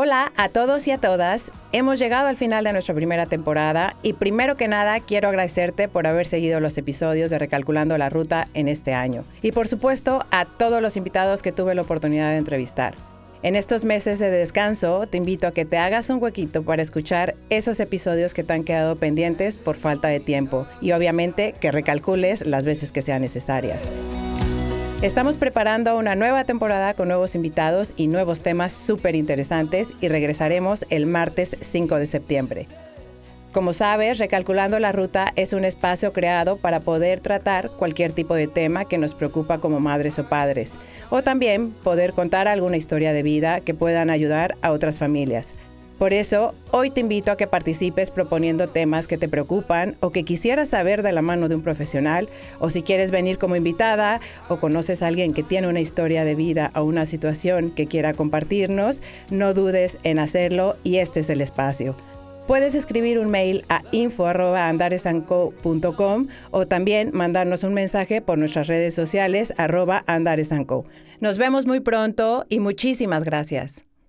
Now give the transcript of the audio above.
Hola a todos y a todas. Hemos llegado al final de nuestra primera temporada y primero que nada quiero agradecerte por haber seguido los episodios de Recalculando la Ruta en este año. Y por supuesto a todos los invitados que tuve la oportunidad de entrevistar. En estos meses de descanso te invito a que te hagas un huequito para escuchar esos episodios que te han quedado pendientes por falta de tiempo y obviamente que recalcules las veces que sean necesarias. Estamos preparando una nueva temporada con nuevos invitados y nuevos temas súper interesantes y regresaremos el martes 5 de septiembre. Como sabes, Recalculando la Ruta es un espacio creado para poder tratar cualquier tipo de tema que nos preocupa como madres o padres, o también poder contar alguna historia de vida que puedan ayudar a otras familias. Por eso, hoy te invito a que participes proponiendo temas que te preocupan o que quisieras saber de la mano de un profesional, o si quieres venir como invitada o conoces a alguien que tiene una historia de vida o una situación que quiera compartirnos, no dudes en hacerlo y este es el espacio. Puedes escribir un mail a info.andaresanco.com o también mandarnos un mensaje por nuestras redes sociales arroba andaresanco. Nos vemos muy pronto y muchísimas gracias.